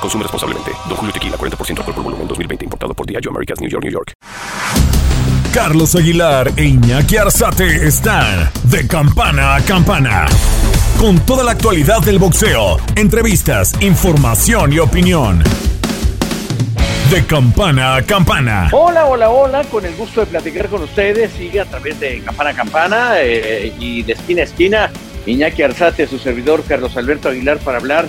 Consume responsablemente. Don Julio Tequila, 40% alcohol por volumen, 2020. Importado por Diageo Americas, New York, New York. Carlos Aguilar e Iñaki Arzate están de campana a campana. Con toda la actualidad del boxeo, entrevistas, información y opinión. De campana a campana. Hola, hola, hola, con el gusto de platicar con ustedes. Sigue a través de campana a campana eh, y de esquina a esquina. Iñaki Arzate, su servidor Carlos Alberto Aguilar, para hablar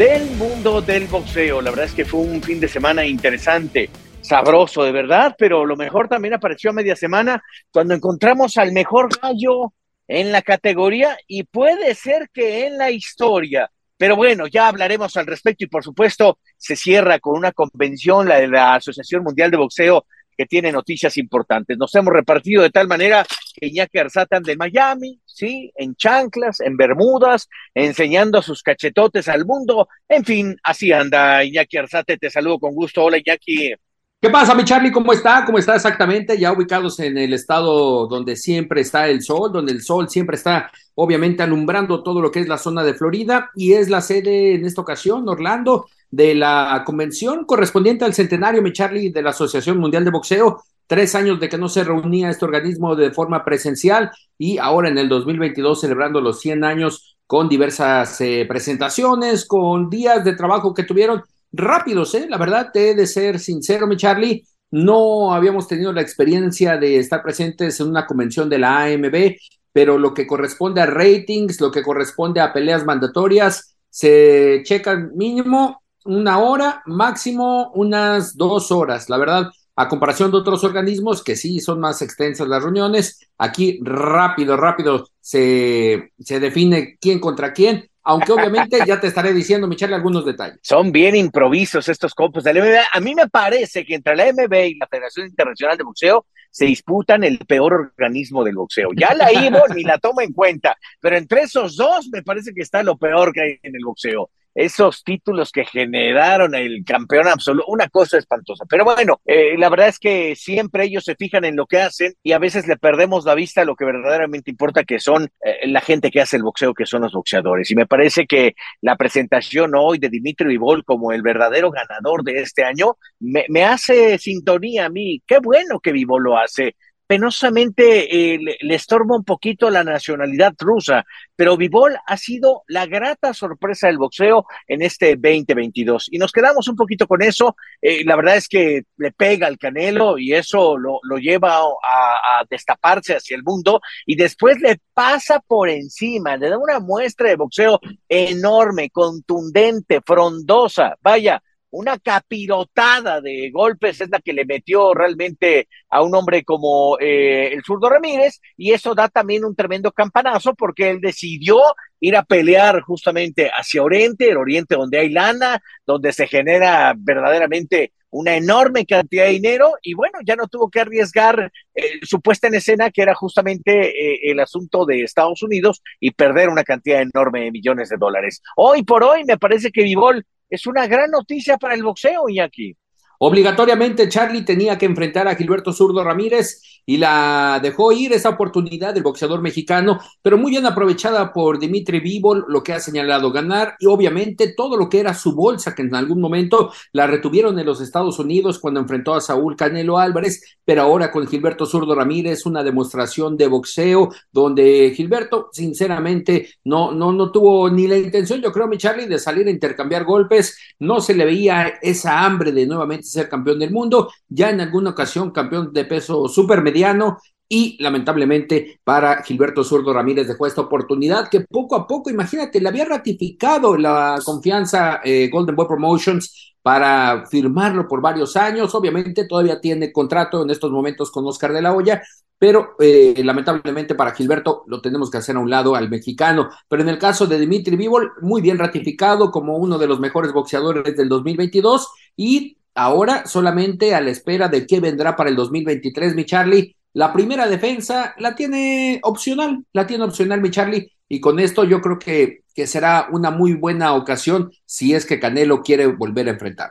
del mundo del boxeo. La verdad es que fue un fin de semana interesante, sabroso de verdad, pero lo mejor también apareció a media semana cuando encontramos al mejor gallo en la categoría y puede ser que en la historia. Pero bueno, ya hablaremos al respecto y por supuesto se cierra con una convención, la de la Asociación Mundial de Boxeo, que tiene noticias importantes. Nos hemos repartido de tal manera que Iñaki Arzate anda en Miami, sí, en chanclas, en Bermudas, enseñando sus cachetotes al mundo. En fin, así anda Iñaki Arzate. Te saludo con gusto. Hola, Iñaki. ¿Qué pasa, mi Charlie? ¿Cómo está? ¿Cómo está exactamente? Ya ubicados en el estado donde siempre está el sol, donde el sol siempre está obviamente alumbrando todo lo que es la zona de Florida y es la sede en esta ocasión, Orlando, de la convención correspondiente al centenario, mi Charlie, de la Asociación Mundial de Boxeo. Tres años de que no se reunía este organismo de forma presencial y ahora en el 2022 celebrando los 100 años con diversas eh, presentaciones, con días de trabajo que tuvieron rápidos, ¿eh? La verdad, te he de ser sincero, mi Charlie. No habíamos tenido la experiencia de estar presentes en una convención de la AMB, pero lo que corresponde a ratings, lo que corresponde a peleas mandatorias, se checan mínimo una hora, máximo unas dos horas. La verdad, a comparación de otros organismos que sí son más extensas las reuniones, aquí rápido, rápido se, se define quién contra quién. Aunque obviamente ya te estaré diciendo, Michelle, algunos detalles. Son bien improvisos estos copos de la MB. A mí me parece que entre la MB y la Federación Internacional de Boxeo se disputan el peor organismo del boxeo. Ya la IBO ni la toma en cuenta, pero entre esos dos me parece que está lo peor que hay en el boxeo esos títulos que generaron el campeón absoluto, una cosa espantosa. Pero bueno, eh, la verdad es que siempre ellos se fijan en lo que hacen y a veces le perdemos la vista a lo que verdaderamente importa, que son eh, la gente que hace el boxeo, que son los boxeadores. Y me parece que la presentación hoy de Dimitri Vivol como el verdadero ganador de este año me, me hace sintonía a mí. Qué bueno que Vivol lo hace penosamente eh, le, estorba un poquito la nacionalidad rusa, pero Vivol ha sido la grata sorpresa del boxeo en este 2022. Y nos quedamos un poquito con eso. Eh, la verdad es que le pega al Canelo y eso lo, lleva a, a, destaparse hacia el mundo y después le pasa por encima, le da una muestra de boxeo enorme, contundente, frondosa. Vaya, una capirotada de golpes es la que le metió realmente a un hombre como eh, el zurdo Ramírez y eso da también un tremendo campanazo porque él decidió ir a pelear justamente hacia Oriente, el Oriente donde hay lana, donde se genera verdaderamente una enorme cantidad de dinero y bueno, ya no tuvo que arriesgar eh, su puesta en escena que era justamente eh, el asunto de Estados Unidos y perder una cantidad enorme de millones de dólares. Hoy por hoy me parece que Vivol es una gran noticia para el boxeo, Iñaki. Obligatoriamente Charlie tenía que enfrentar a Gilberto Zurdo Ramírez y la dejó ir esa oportunidad del boxeador mexicano, pero muy bien aprovechada por Dimitri Vivol, lo que ha señalado ganar y obviamente todo lo que era su bolsa que en algún momento la retuvieron en los Estados Unidos cuando enfrentó a Saúl Canelo Álvarez, pero ahora con Gilberto Zurdo Ramírez una demostración de boxeo donde Gilberto sinceramente no no no tuvo ni la intención, yo creo mi Charlie de salir a intercambiar golpes, no se le veía esa hambre de nuevamente ser campeón del mundo, ya en alguna ocasión campeón de peso supermediano y lamentablemente para Gilberto Zurdo Ramírez dejó esta oportunidad que poco a poco, imagínate, le había ratificado la confianza eh, Golden Boy Promotions para firmarlo por varios años. Obviamente todavía tiene contrato en estos momentos con Oscar de la Hoya, pero eh, lamentablemente para Gilberto lo tenemos que hacer a un lado al mexicano. Pero en el caso de Dimitri Vivol, muy bien ratificado como uno de los mejores boxeadores del 2022 y ahora solamente a la espera de qué vendrá para el 2023, mi Charlie. La primera defensa la tiene opcional, la tiene opcional mi Charlie, y con esto yo creo que, que será una muy buena ocasión si es que Canelo quiere volver a enfrentar.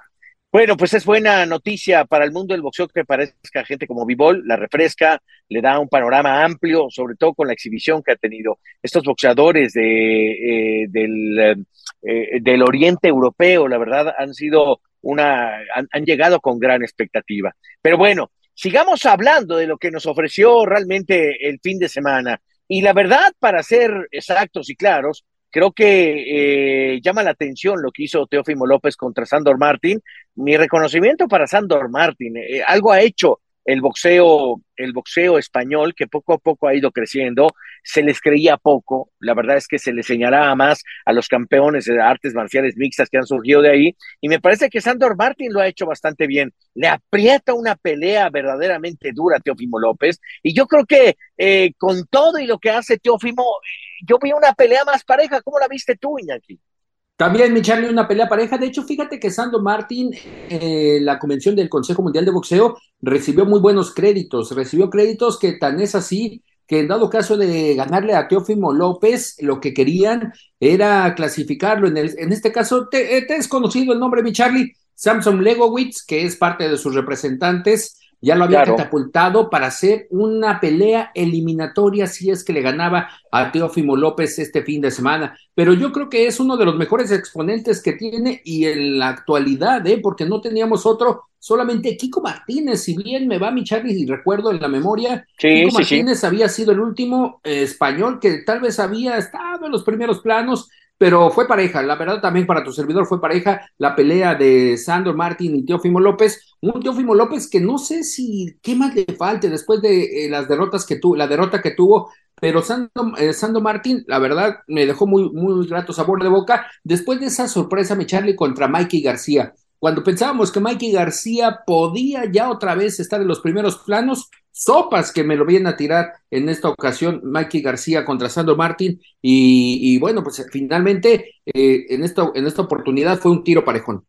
Bueno, pues es buena noticia para el mundo del boxeo que parezca gente como Vivol, la refresca, le da un panorama amplio, sobre todo con la exhibición que ha tenido estos boxeadores de, eh, del, eh, del oriente europeo, la verdad, han sido una, han, han llegado con gran expectativa. Pero bueno, sigamos hablando de lo que nos ofreció realmente el fin de semana. Y la verdad, para ser exactos y claros, creo que eh, llama la atención lo que hizo Teófimo López contra Sandor Martín. Mi reconocimiento para Sandor Martín. Eh, algo ha hecho el boxeo, el boxeo español, que poco a poco ha ido creciendo, se les creía poco, la verdad es que se les señalaba más a los campeones de artes marciales mixtas que han surgido de ahí, y me parece que Sandor Martin lo ha hecho bastante bien, le aprieta una pelea verdaderamente dura a Teófimo López, y yo creo que eh, con todo y lo que hace Teófimo, yo vi una pelea más pareja, ¿cómo la viste tú, Iñaki? También, mi Charlie, una pelea pareja. De hecho, fíjate que Sando Martín, eh, la convención del Consejo Mundial de Boxeo, recibió muy buenos créditos. Recibió créditos que tan es así que en dado caso de ganarle a Teófimo López, lo que querían era clasificarlo. En, el, en este caso, te, eh, te es conocido el nombre, mi Charlie, Samson Legowitz, que es parte de sus representantes ya lo había claro. catapultado para hacer una pelea eliminatoria si es que le ganaba a Teófimo López este fin de semana. Pero yo creo que es uno de los mejores exponentes que tiene y en la actualidad, ¿eh? porque no teníamos otro, solamente Kiko Martínez, si bien me va mi Charlie y recuerdo en la memoria, sí, Kiko sí, Martínez sí. había sido el último eh, español que tal vez había estado en los primeros planos, pero fue pareja, la verdad también para tu servidor fue pareja la pelea de Sandro Martín y Teófimo López, un Teófimo López que no sé si qué más le falte después de eh, las derrotas que tuvo, la derrota que tuvo, pero Sando, eh, Sando, Martín, la verdad, me dejó muy, muy grato sabor de boca. Después de esa sorpresa, mi Charlie, contra Mikey García. Cuando pensábamos que Mikey García podía ya otra vez estar en los primeros planos, sopas que me lo vienen a tirar en esta ocasión Mikey García contra Sandro Martín y, bueno, pues finalmente eh, en, esta, en esta oportunidad fue un tiro parejón.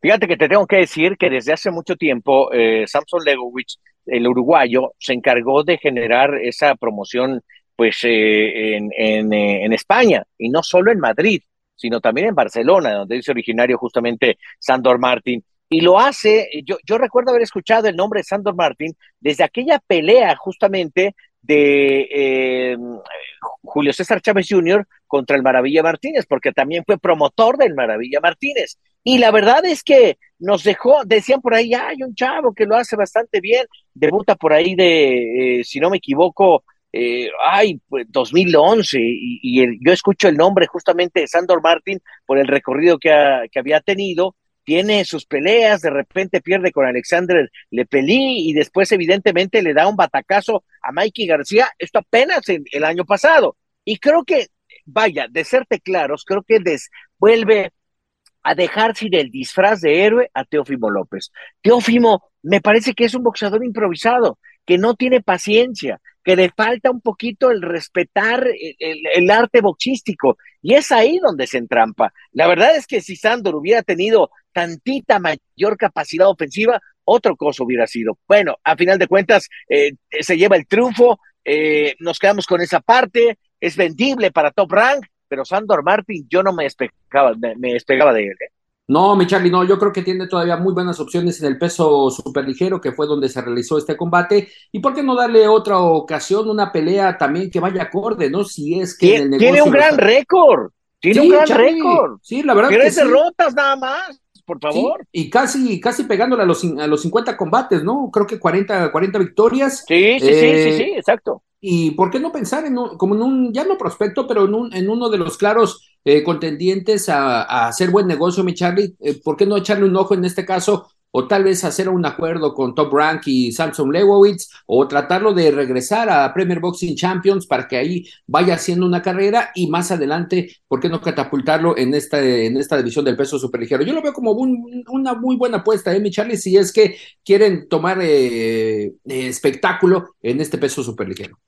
Fíjate que te tengo que decir que desde hace mucho tiempo eh, Samson Legowicz, el uruguayo, se encargó de generar esa promoción pues eh, en, en, en España y no solo en Madrid sino también en Barcelona, donde es originario justamente Sandor Martín. Y lo hace, yo, yo recuerdo haber escuchado el nombre de Sandor Martín desde aquella pelea justamente de eh, Julio César Chávez Jr. contra el Maravilla Martínez, porque también fue promotor del Maravilla Martínez. Y la verdad es que nos dejó, decían por ahí, hay un chavo que lo hace bastante bien, debuta por ahí de, eh, si no me equivoco, eh, ay, pues 2011, y, y yo escucho el nombre justamente de Sandor Martin por el recorrido que, ha, que había tenido, tiene sus peleas, de repente pierde con Alexander Lepelí y después evidentemente le da un batacazo a Mikey García, esto apenas en, el año pasado. Y creo que, vaya, de serte claros, creo que des, vuelve a dejar sin el disfraz de héroe a Teófimo López. Teófimo me parece que es un boxeador improvisado, que no tiene paciencia, que le falta un poquito el respetar el, arte boxístico. Y es ahí donde se entrampa. La verdad es que si Sandor hubiera tenido tantita mayor capacidad ofensiva, otro cosa hubiera sido. Bueno, a final de cuentas, eh, se lleva el triunfo, eh, nos quedamos con esa parte, es vendible para Top Rank, pero Sandor Martin yo no me despegaba, me, me despegaba de él. ¿eh? No, mi Charlie, no, yo creo que tiene todavía muy buenas opciones en el peso superligero, que fue donde se realizó este combate. ¿Y por qué no darle otra ocasión, una pelea también que vaya acorde, ¿no? Si es que tiene, tiene un gran está... récord, tiene sí, un gran Charlie, récord. Sí, la verdad. Tres derrotas sí. nada más, por favor. Sí, y casi, casi pegándole a los, a los 50 combates, ¿no? Creo que 40, 40 victorias. Sí, sí, eh, sí, sí, sí, exacto. Y por qué no pensar en un, como en un, ya no prospecto, pero en, un, en uno de los claros eh, contendientes a, hacer buen negocio, mi Charlie. Eh, ¿Por qué no echarle un ojo en este caso? O tal vez hacer un acuerdo con Top Rank y Samson Lewowitz, o tratarlo de regresar a Premier Boxing Champions para que ahí vaya haciendo una carrera y más adelante, ¿por qué no catapultarlo en esta, en esta división del peso superligero? Yo lo veo como un, una muy buena apuesta, ¿eh, mi Charlie? Si es que quieren tomar eh, eh, espectáculo en este peso superligero.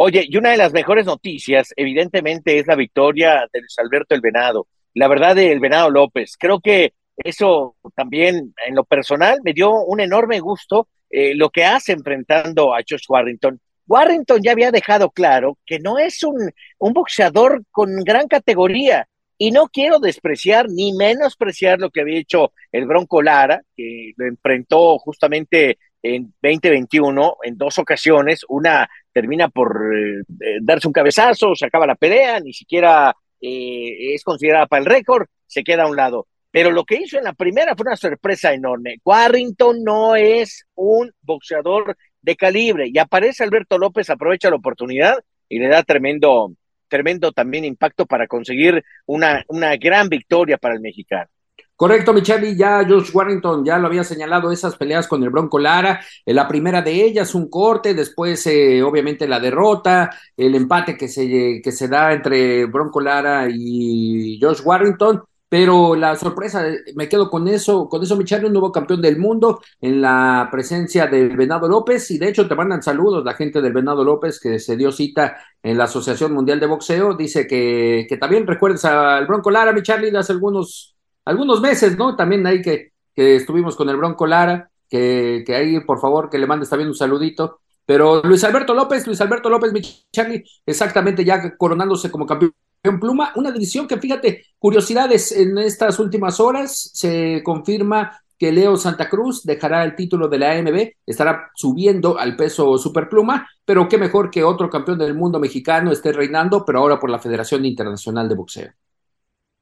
Oye, y una de las mejores noticias, evidentemente, es la victoria de Luis Alberto El Venado. La verdad de El Venado López. Creo que eso también en lo personal me dio un enorme gusto eh, lo que hace enfrentando a Josh Warrington. Warrington ya había dejado claro que no es un, un boxeador con gran categoría, y no quiero despreciar ni menospreciar lo que había hecho el Bronco Lara, que lo enfrentó justamente en 2021 en dos ocasiones. Una termina por eh, eh, darse un cabezazo, se acaba la pelea, ni siquiera eh, es considerada para el récord, se queda a un lado. Pero lo que hizo en la primera fue una sorpresa enorme. Warrington no es un boxeador de calibre y aparece Alberto López, aprovecha la oportunidad y le da tremendo, tremendo también impacto para conseguir una, una gran victoria para el mexicano. Correcto, Micheli, ya Josh Warrington ya lo había señalado, esas peleas con el Bronco Lara, eh, la primera de ellas un corte, después eh, obviamente la derrota, el empate que se, que se da entre Bronco Lara y Josh Warrington, pero la sorpresa, me quedo con eso, con eso, Michelle, un nuevo campeón del mundo en la presencia del Venado López, y de hecho te mandan saludos la gente del Venado López que se dio cita en la Asociación Mundial de Boxeo, dice que, que también recuerdes al Bronco Lara, mi Charlie, hace algunos, algunos meses, ¿no? También ahí que, que estuvimos con el Bronco Lara, que, que ahí, por favor, que le mandes también un saludito. Pero Luis Alberto López, Luis Alberto López, mi Charlie, exactamente ya coronándose como campeón Pluma, una división que fíjate, curiosidades, en estas últimas horas se confirma que Leo Santa Cruz dejará el título de la AMB, estará subiendo al peso superpluma, pero qué mejor que otro campeón del mundo mexicano esté reinando, pero ahora por la Federación Internacional de Boxeo.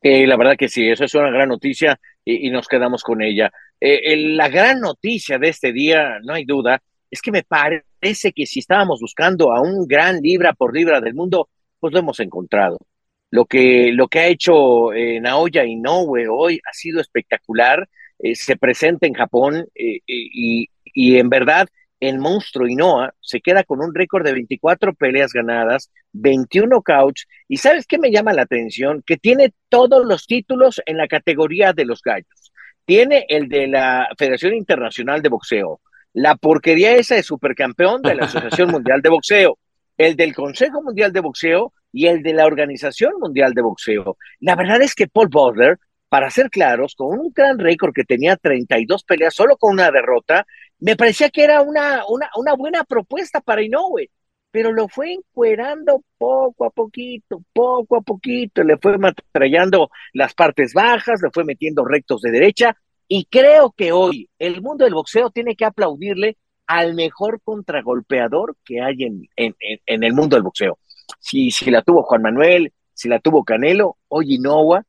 Eh, la verdad que sí, eso es una gran noticia y, nos quedamos con ella. Eh, la gran noticia de este día, no hay duda, es que me parece que si estábamos buscando a un gran libra por libra del mundo, pues lo hemos encontrado. Lo que, lo que ha hecho eh, Naoya Inoue hoy ha sido espectacular. Se presenta en Japón y, en verdad el monstruo Inoa se queda con un récord de 24 peleas ganadas, 21 couch. Y ¿sabes qué me llama la atención? Que tiene todos los títulos en la categoría de los gallos. Tiene el de la Federación Internacional de Boxeo, la porquería esa de supercampeón de la Asociación Mundial de Boxeo, el del Consejo Mundial de Boxeo y el de la Organización Mundial de Boxeo. La verdad es que Paul Butler, para ser claros, con un gran récord que tenía 32 peleas solo con una derrota, me parecía que era una, una, buena propuesta para Inoue, pero lo fue encuerando poco a poquito, poco a poquito, le fue matrallando las partes bajas, le fue metiendo rectos de derecha, y creo que hoy el mundo del boxeo tiene que aplaudirle al mejor contragolpeador que hay en, en, en el mundo del boxeo. Si, si la tuvo Juan Manuel, si la tuvo Canelo, hoy Inoua,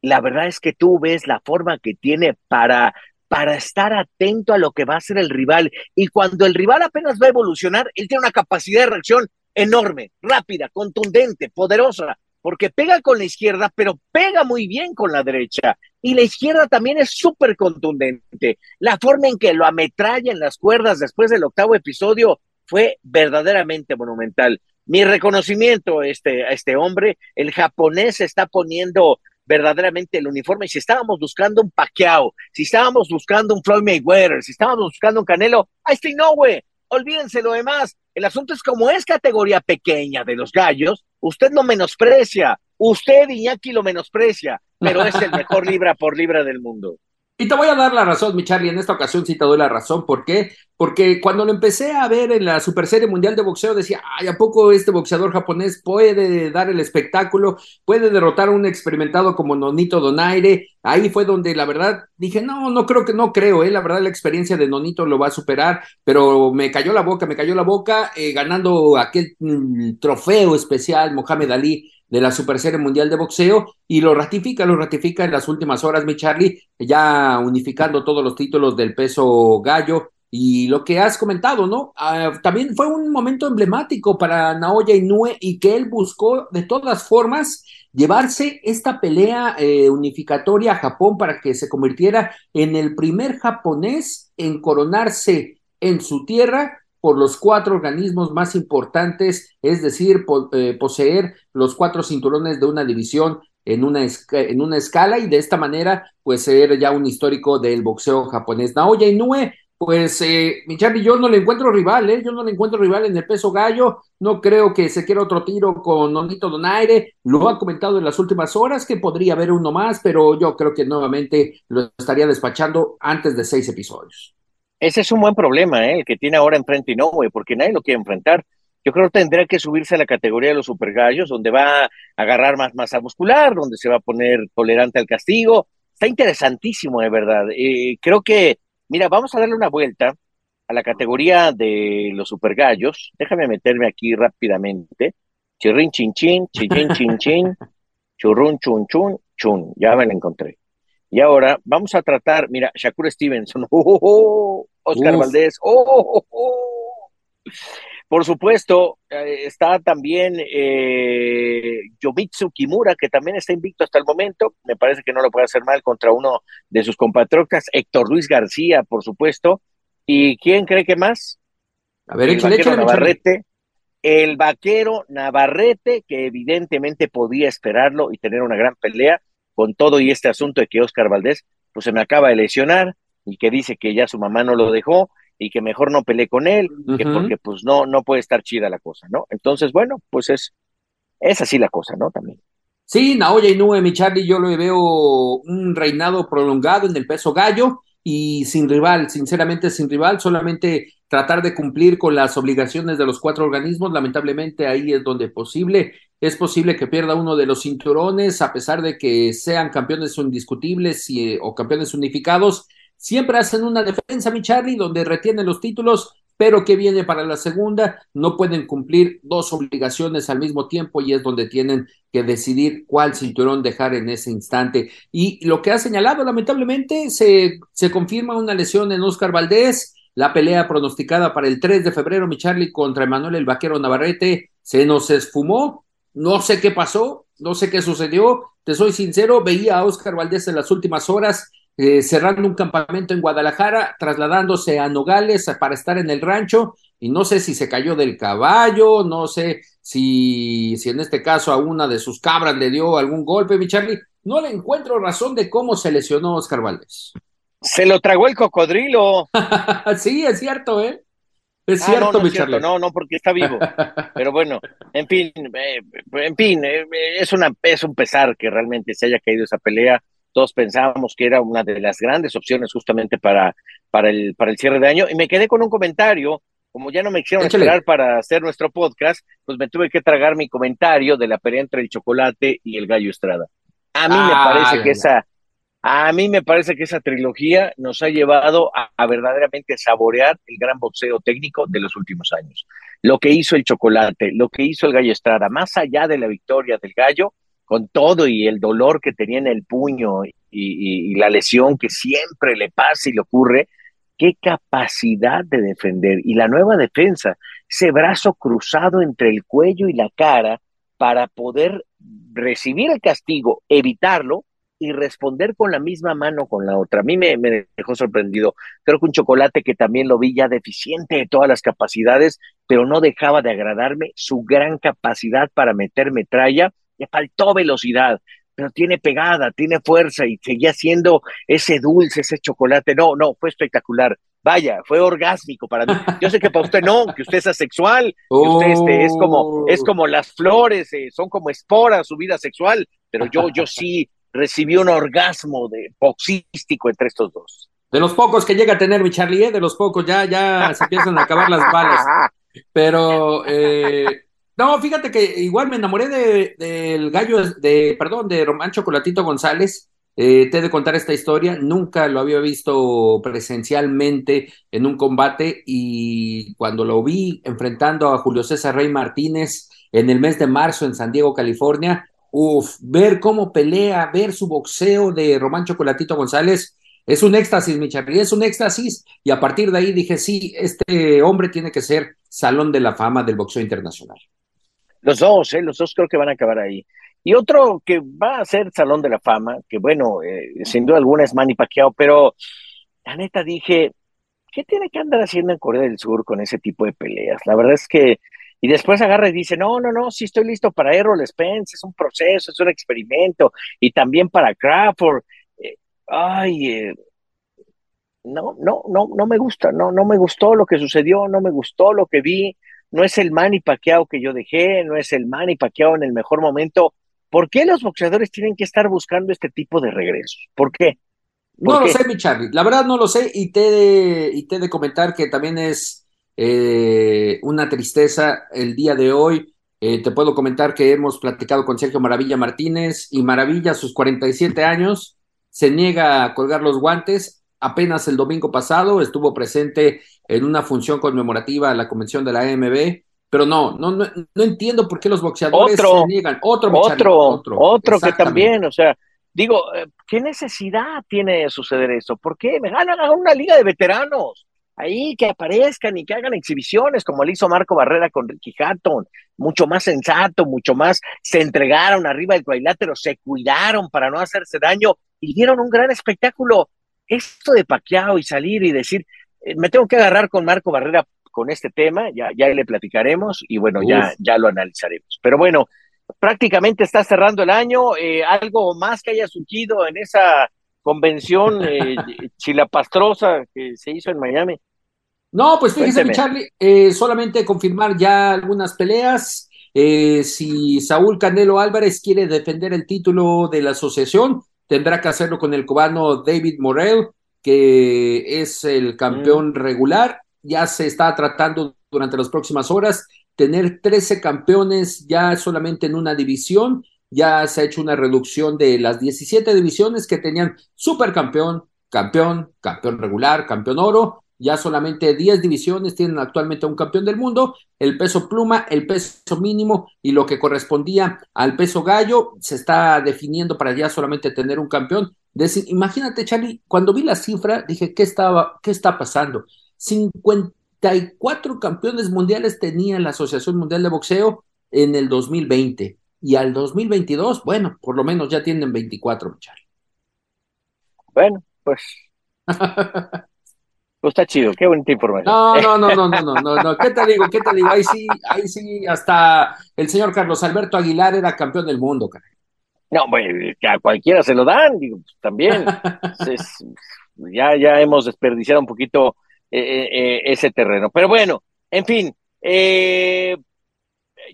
la verdad es que tú ves la forma que tiene para, para estar atento a lo que va a hacer el rival. Y cuando el rival apenas va a evolucionar, él tiene una capacidad de reacción enorme, rápida, contundente, poderosa, porque pega con la izquierda, pero pega muy bien con la derecha. Y la izquierda también es súper contundente. La forma en que lo ametralla en las cuerdas después del octavo episodio fue verdaderamente monumental mi reconocimiento este, a este hombre. El japonés está poniendo verdaderamente el uniforme. Si estábamos buscando un Pacquiao, si estábamos buscando un Floyd Mayweather, si estábamos buscando un Canelo, ahí está güey. Olvídense lo demás. El asunto es como es categoría pequeña de los gallos, usted lo menosprecia. Usted, Iñaki, lo menosprecia, pero es el mejor libra por libra del mundo. Y te voy a dar la razón, mi Charlie, en esta ocasión sí te doy la razón. ¿Por qué? Porque cuando lo empecé a ver en la Super Serie Mundial de Boxeo, decía, ay, ¿a poco este boxeador japonés puede dar el espectáculo? ¿Puede derrotar a un experimentado como Nonito Donaire? Ahí fue donde la verdad dije, no, no creo que no creo, ¿eh? la verdad la experiencia de Nonito lo va a superar, pero me cayó la boca, me cayó la boca eh, ganando aquel mm, trofeo especial Mohamed Ali de la Super Serie Mundial de Boxeo y lo ratifica, lo ratifica en las últimas horas, mi Charlie, ya unificando todos los títulos del peso gallo y lo que has comentado, ¿no? Ah, también fue un momento emblemático para Naoya Inoue y que él buscó de todas formas llevarse esta pelea eh, unificatoria a Japón para que se convirtiera en el primer japonés en coronarse en su tierra por los cuatro organismos más importantes, es decir, eh, poseer los cuatro cinturones de una división en una, en una escala y de esta manera, pues ser ya un histórico del boxeo japonés. Naoya Inoue, pues eh, mi Charlie, yo no le encuentro rival, ¿eh? yo no le encuentro rival en el peso gallo, no creo que se quiera otro tiro con Nonito Donaire, lo ha comentado en las últimas horas que podría haber uno más, pero yo creo que nuevamente lo estaría despachando antes de seis episodios. Ese es un buen problema, ¿eh? el que tiene ahora enfrente y no, güey, porque nadie lo quiere enfrentar. Yo creo que tendrá que subirse a la categoría de los supergallos, donde va a agarrar más masa muscular, donde se va a poner tolerante al castigo. Está interesantísimo, de verdad. Eh, creo que Mira, vamos a darle una vuelta a la categoría de los supergallos. Déjame meterme aquí rápidamente. Chirrin chin chin, chirrin chin chin, churrun chun chun chun. Ya me la encontré. Y ahora vamos a tratar, mira, Shakur Stevenson, oh, oh, oh, Oscar Valdés, oh, oh, por supuesto, eh, está también eh, Yomitsu Kimura, que también está invicto hasta el momento. Me parece que no lo puede hacer mal contra uno de sus compatriotas. Héctor Luis García, por supuesto. ¿Y quién cree que más? A ver, el vaquero Navarrete. El vaquero Navarrete, que evidentemente podía esperarlo y tener una gran pelea con todo y este asunto de que Oscar Valdés pues se me acaba de lesionar y que dice que ya su mamá no lo dejó y que mejor no peleé con él, que porque pues no, no puede estar chida la cosa, ¿no? Entonces, bueno, pues es, es así la cosa, ¿no? También. Sí, Naoya Inoue, mi Charlie, yo lo veo un reinado prolongado en el peso gallo y sin rival, sinceramente sin rival, solamente tratar de cumplir con las obligaciones de los cuatro organismos, lamentablemente ahí es donde posible, es posible que pierda uno de los cinturones, a pesar de que sean campeones indiscutibles y, o campeones unificados, Siempre hacen una defensa, mi Charlie, donde retienen los títulos, pero que viene para la segunda, no pueden cumplir dos obligaciones al mismo tiempo y es donde tienen que decidir cuál cinturón dejar en ese instante. Y lo que ha señalado, lamentablemente, se, se confirma una lesión en Oscar Valdés, la pelea pronosticada para el 3 de febrero, mi Charlie, contra Emanuel el Vaquero Navarrete, se nos esfumó, no sé qué pasó, no sé qué sucedió, te soy sincero, veía a Oscar Valdés en las últimas horas eh, cerrando un campamento en Guadalajara, trasladándose a Nogales para estar en el rancho, y no sé si se cayó del caballo, no sé si, si en este caso a una de sus cabras le dio algún golpe, mi Charlie. No le encuentro razón de cómo se lesionó Oscar Valdés. Se lo tragó el cocodrilo. sí, es cierto, ¿eh? Es ah, cierto, no, mi Charlie. no, no, porque está vivo. Pero bueno, en fin, eh, en fin, eh, es, una, es un pesar que realmente se haya caído esa pelea todos pensábamos que era una de las grandes opciones justamente para, para, el, para el cierre de año. Y me quedé con un comentario, como ya no me hicieron esperar para hacer nuestro podcast, pues me tuve que tragar mi comentario de la pelea entre el chocolate y el gallo Estrada. A mí me parece que esa, a mí me parece que esa trilogía nos ha llevado a, a, verdaderamente saborear el gran boxeo técnico de los últimos años. Lo que hizo el chocolate, lo que hizo el gallo Estrada, más allá de la victoria del gallo, con todo y el dolor que tenía en el puño y, la lesión que siempre le pasa y le ocurre, qué capacidad de defender. Y la nueva defensa, ese brazo cruzado entre el cuello y la cara para poder recibir el castigo, evitarlo y responder con la misma mano con la otra. A mí me, me, dejó sorprendido. Creo que un chocolate que también lo vi ya deficiente de todas las capacidades, pero no dejaba de agradarme su gran capacidad para meter metralla le faltó velocidad, pero tiene pegada, tiene fuerza y seguía siendo ese dulce, ese chocolate. No, no, fue espectacular. Vaya, fue orgásmico para mí. Yo sé que para usted no, que usted es asexual, que usted este, es como es oh. como las flores, eh, son como esporas su vida sexual, pero yo yo sí recibí un orgasmo de boxístico entre estos dos. De los pocos que llega a tener mi Charlie, ¿eh? de los pocos ya ya se empiezan a acabar las balas. Pero eh, no, fíjate que igual me enamoré del de, gallo, de, perdón, de Román Chocolatito González. Eh, te he de contar esta historia, nunca lo había visto presencialmente en un combate y cuando lo vi enfrentando a Julio César Rey Martínez en el mes de marzo en San Diego, California, uff, ver cómo pelea, ver su boxeo de Román Chocolatito González, es un éxtasis, mi Charlie, es un éxtasis. Y a partir de ahí dije, sí, este hombre tiene que ser Salón de la Fama del Boxeo Internacional. Los dos, ¿eh? los dos creo que van a acabar ahí. Y otro que va a ser Salón de la Fama, que bueno, eh, sin duda alguna es Manny pero la neta dije, ¿qué tiene que andar haciendo en Corea del Sur con ese tipo de peleas? La verdad es que, y después agarra y dice, no, no, no, sí estoy listo para Errol Spence, es un proceso, es un experimento, y también para Crawford. Eh, ay, eh, no, no, no, no me gusta, no, no me gustó lo que sucedió, no me gustó lo que vi, no es el Manny Pacquiao que yo dejé, no es el Manny Pacquiao en el mejor momento. ¿Por qué los boxeadores tienen que estar buscando este tipo de regresos? ¿Por qué? no lo sé, mi Charlie. La verdad no lo sé y te de, y te de comentar que también es eh, una tristeza el día de hoy. Eh, te puedo comentar que hemos platicado con Sergio Maravilla Martínez y Maravilla a sus 47 años se niega a colgar los guantes. Apenas el domingo pasado estuvo presente en una función conmemorativa a la convención de la AMB, pero no, no, no, no entiendo por qué los boxeadores se niegan. Otro, otro, otro, otro que también, o sea, digo, eh, ¿qué necesidad tiene de suceder eso? ¿Por qué? Me ganan a una liga de veteranos. Ahí que aparezcan y que hagan exhibiciones como le hizo Marco Barrera con Ricky Hatton, mucho más sensato, mucho más se entregaron arriba del cuadrilátero, se cuidaron para no hacerse daño y dieron un gran espectáculo. Esto de paqueado y salir y decir, eh, me tengo que agarrar con Marco Barrera con este tema, ya, ya le platicaremos y bueno, ya, ya lo analizaremos. Pero bueno, prácticamente está cerrando el año, eh, algo más que haya surgido en esa convención eh, chilapastrosa que se hizo en Miami. No, pues fíjese, Charlie, eh, solamente confirmar ya algunas peleas. si Saúl Canelo Álvarez quiere defender el título de la asociación, tendrá que hacerlo con el cubano David Morel, que es el campeón mm. regular. Ya se está tratando durante las próximas horas tener 13 campeones ya solamente en una división. Ya se ha hecho una reducción de las 17 divisiones que tenían supercampeón, campeón, campeón regular, campeón oro ya solamente 10 divisiones tienen actualmente un campeón del mundo, el peso pluma, el peso mínimo y lo que correspondía al peso gallo se está definiendo para ya solamente tener un campeón. imagínate, Charlie, cuando vi la cifra dije, ¿qué, estaba, qué está pasando? 54 campeones mundiales tenía la Asociación Mundial de Boxeo en el 2020 y al 2022, bueno, por lo menos ya tienen 24, Charlie. Bueno, pues Pues está chido, qué bonita información. No, no, no, no, no, no, no, ¿qué te digo? ¿Qué te digo? Ahí sí, ahí sí, hasta el señor Carlos Alberto Aguilar era campeón del mundo, caray. No, bueno, a cualquiera se lo dan, digo, pues, también. ya, ya hemos desperdiciado un poquito eh, eh, eh, ese terreno. Pero bueno, en fin,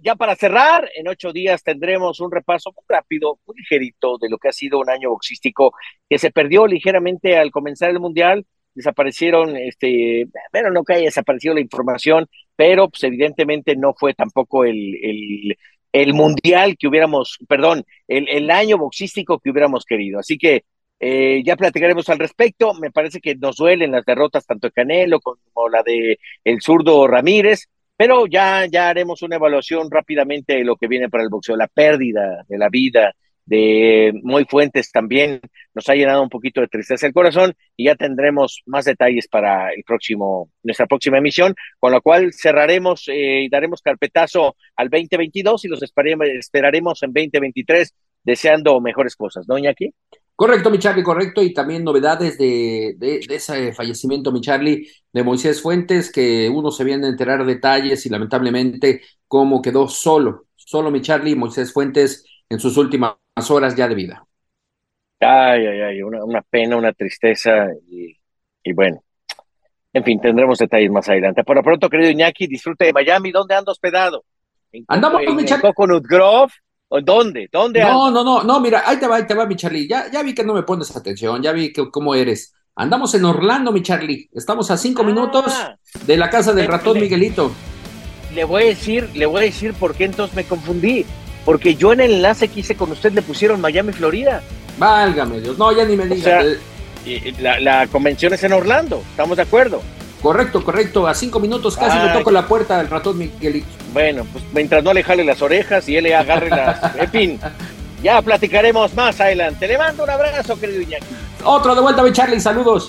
ya para cerrar, en ocho días tendremos un repaso muy rápido, muy ligerito de lo que ha sido un año boxístico que se perdió ligeramente al comenzar el Mundial desaparecieron, este, bueno, no que haya desaparecido la información, pero pues evidentemente no fue tampoco el, el, el mundial que hubiéramos, perdón, el, el, año boxístico que hubiéramos querido. Así que eh, ya platicaremos al respecto. Me parece que nos duelen las derrotas tanto de Canelo como la de el zurdo Ramírez, pero ya, ya haremos una evaluación rápidamente de lo que viene para el boxeo, la pérdida de la vida, de Muy Fuentes también nos ha llenado un poquito de tristeza el corazón y ya tendremos más detalles para el próximo, nuestra próxima emisión, con lo cual cerraremos eh, y daremos carpetazo al 2022 y los esperaremos, esperaremos en 2023 deseando mejores cosas, ¿no, Iñaki? Correcto, mi Charlie, correcto. Y también novedades de, de, de, ese fallecimiento, mi Charlie, de Moisés Fuentes, que uno se viene a enterar detalles y lamentablemente cómo quedó solo, solo mi Charlie, Moisés Fuentes en sus últimas horas ya de vida. Ay, ay, ay, una, pena, una tristeza y, y, bueno, en fin, tendremos detalles más adelante. Por lo pronto, querido Iñaki, disfrute de Miami. ¿Dónde anda hospedado? ¿En Andamos con mi Coconut Grove? ¿O dónde? ¿Dónde No, no, no, no, mira, ahí te va, ahí te va, mi Charlie. Ya, ya vi que no me pones atención, ya vi que, cómo eres. Andamos en Orlando, mi Charlie. Estamos a cinco ah. minutos de la casa del ratón Miguelito. Le voy a decir, le voy a decir por qué entonces me confundí porque yo en el enlace que hice con usted le pusieron Miami, Florida. Válgame Dios, no, ya ni me digas. la, convención es en Orlando, ¿estamos de acuerdo? Correcto, correcto, a cinco minutos casi me toco la puerta del ratón Miguelito. Bueno, pues mientras no le jale las orejas y él le agarre las... En fin, ya platicaremos más adelante. Le mando un abrazo, querido Iñaki. Otro de vuelta, mi Charlie, saludos.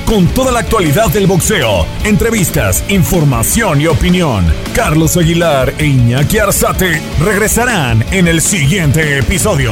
con toda la actualidad del boxeo, entrevistas, información y opinión. Carlos Aguilar e Iñaki Arzate regresarán en el siguiente episodio.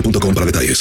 boostmobile.com para detalles.